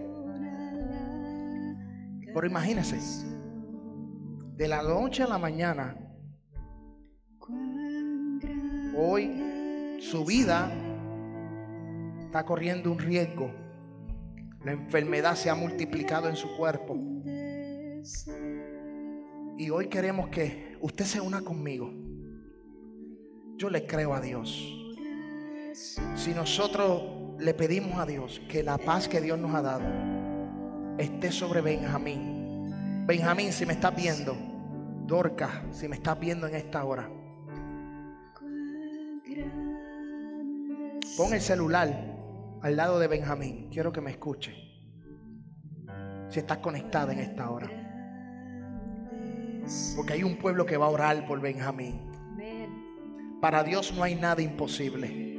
Pero imagínense, de la noche a la mañana, hoy su vida está corriendo un riesgo. La enfermedad se ha multiplicado en su cuerpo. Y hoy queremos que usted se una conmigo. Yo le creo a Dios. Si nosotros le pedimos a Dios que la paz que Dios nos ha dado esté sobre Benjamín. Benjamín, si me estás viendo, Dorca, si me estás viendo en esta hora, pon el celular al lado de Benjamín. Quiero que me escuche. Si estás conectada en esta hora. Porque hay un pueblo que va a orar por Benjamín. Para Dios no hay nada imposible.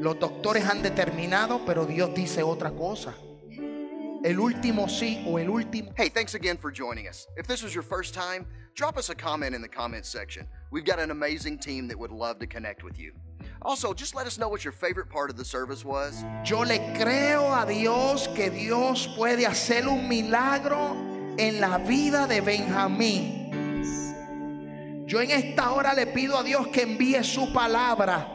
Los doctores han determinado, pero Dios dice otra cosa. El último sí o el último. Hey, thanks again for joining us. If this was your first time, drop us a comment in the comment section. We've got an amazing team that would love to connect with you. Also, just let us know what your favorite part of the service was. Yo le creo a Dios que Dios puede hacer un milagro en la vida de Benjamín. Yo en esta hora le pido a Dios que envíe su palabra.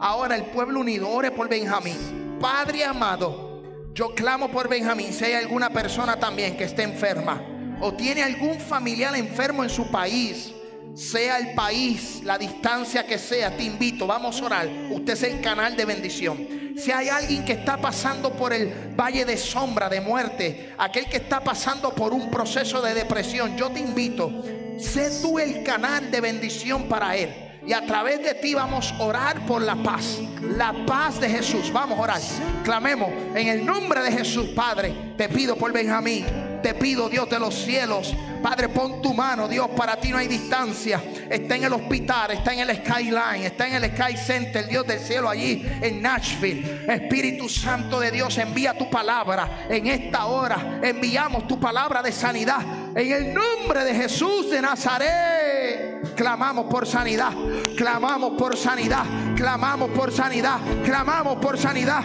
Ahora el pueblo unido, ore por Benjamín. Padre amado, yo clamo por Benjamín. Si hay alguna persona también que esté enferma o tiene algún familiar enfermo en su país, sea el país, la distancia que sea, te invito, vamos a orar. Usted es el canal de bendición. Si hay alguien que está pasando por el valle de sombra, de muerte, aquel que está pasando por un proceso de depresión, yo te invito, sé tú el canal de bendición para él. Y a través de ti vamos a orar por la paz. La paz de Jesús. Vamos a orar. Clamemos en el nombre de Jesús, Padre. Te pido por Benjamín. Te pido, Dios de los cielos, Padre, pon tu mano, Dios, para ti no hay distancia. Está en el hospital, está en el Skyline, está en el Sky Center, Dios del cielo allí en Nashville. Espíritu Santo de Dios, envía tu palabra en esta hora. Enviamos tu palabra de sanidad. En el nombre de Jesús de Nazaret, clamamos por sanidad, clamamos por sanidad, clamamos por sanidad, clamamos por sanidad.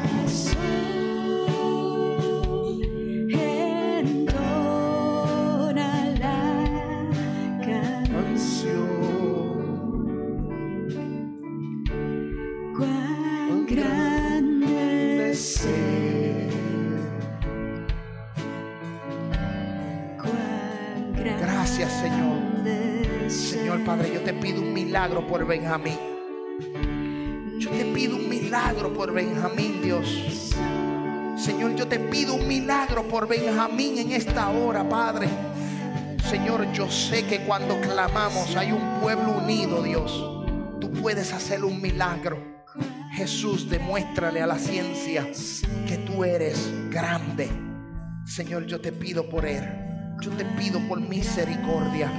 Gracias, Señor. Señor Padre, yo te pido un milagro por Benjamín. Yo te pido un milagro por Benjamín, Dios. Señor, yo te pido un milagro por Benjamín en esta hora, Padre. Señor, yo sé que cuando clamamos hay un pueblo unido, Dios. Tú puedes hacer un milagro. Jesús, demuéstrale a la ciencia que tú eres grande. Señor, yo te pido por él. Yo te pido por misericordia.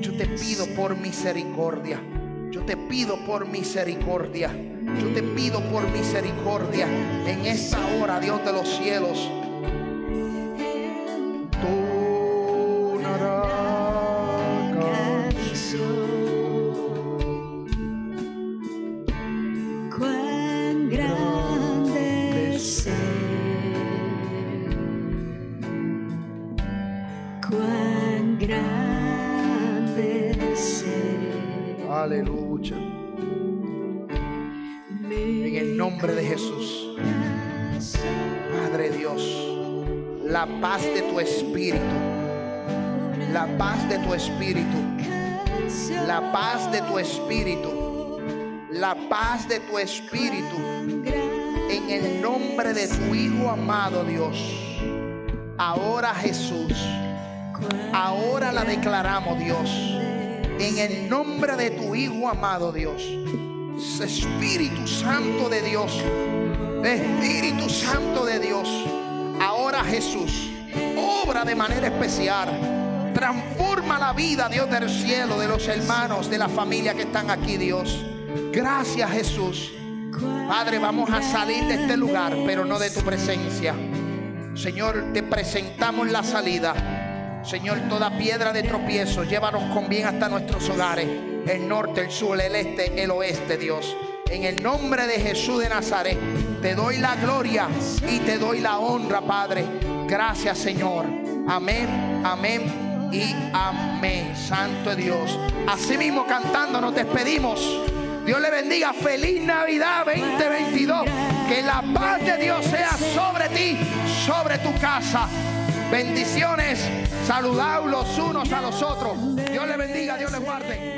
Yo te pido por misericordia. Yo te pido por misericordia. Yo te pido por misericordia en esta hora, Dios de los cielos. De tu espíritu. La paz de tu espíritu. En el nombre de tu Hijo amado Dios. Ahora Jesús. Ahora la declaramos Dios. En el nombre de tu Hijo amado Dios. Espíritu Santo de Dios. Espíritu Santo de Dios. Ahora Jesús. Obra de manera especial. Transforma la vida, Dios del cielo, de los hermanos, de la familia que están aquí, Dios. Gracias Jesús. Padre, vamos a salir de este lugar, pero no de tu presencia. Señor, te presentamos la salida. Señor, toda piedra de tropiezo, llévanos con bien hasta nuestros hogares. El norte, el sur, el este, el oeste, Dios. En el nombre de Jesús de Nazaret, te doy la gloria y te doy la honra, Padre. Gracias, Señor. Amén, amén y amén. Santo Dios. Así mismo cantando nos despedimos. Dios le bendiga. Feliz Navidad 2022. Que la paz de Dios sea sobre ti, sobre tu casa. Bendiciones. Saludaos los unos a los otros. Dios le bendiga, Dios le guarde.